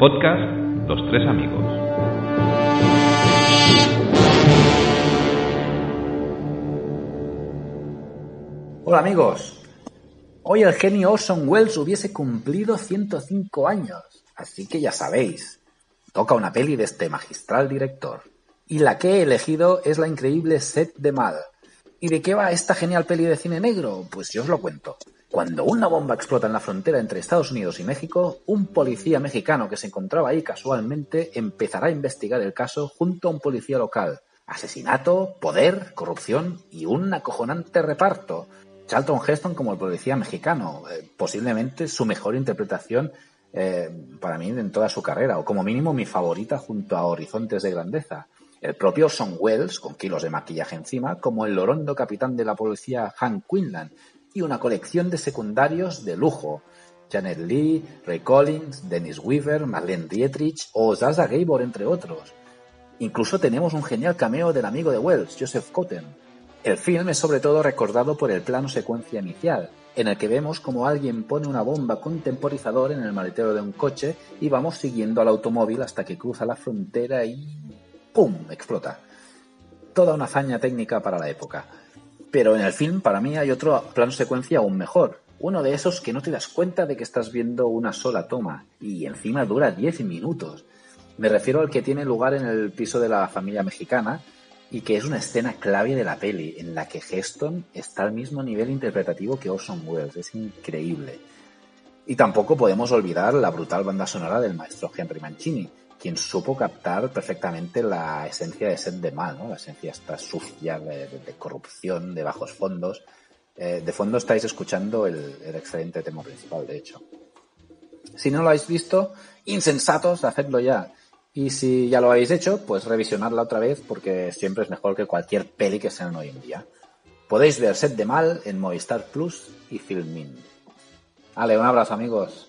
Podcast Los Tres Amigos. Hola amigos, hoy el genio Orson Welles hubiese cumplido 105 años, así que ya sabéis, toca una peli de este magistral director. Y la que he elegido es la increíble Set de Mal. ¿Y de qué va esta genial peli de cine negro? Pues yo os lo cuento. Cuando una bomba explota en la frontera entre Estados Unidos y México, un policía mexicano que se encontraba ahí casualmente empezará a investigar el caso junto a un policía local. Asesinato, poder, corrupción y un acojonante reparto. Charlton Heston como el policía mexicano, eh, posiblemente su mejor interpretación eh, para mí en toda su carrera, o como mínimo mi favorita junto a Horizontes de Grandeza. El propio Son Wells, con kilos de maquillaje encima, como el lorondo capitán de la policía Hank Quinlan, y una colección de secundarios de lujo. Janet Lee, Ray Collins, Dennis Weaver, Marlene Dietrich o Zaza Gabor, entre otros. Incluso tenemos un genial cameo del amigo de Wells, Joseph Cotten. El film es sobre todo recordado por el plano secuencia inicial, en el que vemos como alguien pone una bomba con temporizador en el maletero de un coche y vamos siguiendo al automóvil hasta que cruza la frontera y ¡pum! explota. Toda una hazaña técnica para la época. Pero en el film, para mí, hay otro plano secuencia aún mejor. Uno de esos que no te das cuenta de que estás viendo una sola toma y encima dura 10 minutos. Me refiero al que tiene lugar en el piso de la familia mexicana y que es una escena clave de la peli en la que Heston está al mismo nivel interpretativo que Orson Welles. Es increíble. Y tampoco podemos olvidar la brutal banda sonora del maestro Henry Mancini, quien supo captar perfectamente la esencia de Set de Mal, ¿no? la esencia esta sucia de, de- corrupción, de bajos fondos. Eh, de fondo estáis escuchando el, el excelente tema principal, de hecho. Si no lo habéis visto, insensatos, hacedlo ya. Y si ya lo habéis hecho, pues revisionadla otra vez porque siempre es mejor que cualquier peli que sean hoy en día. Podéis ver Set de Mal en Movistar Plus y Filmin. Ale, un abrazo amigos.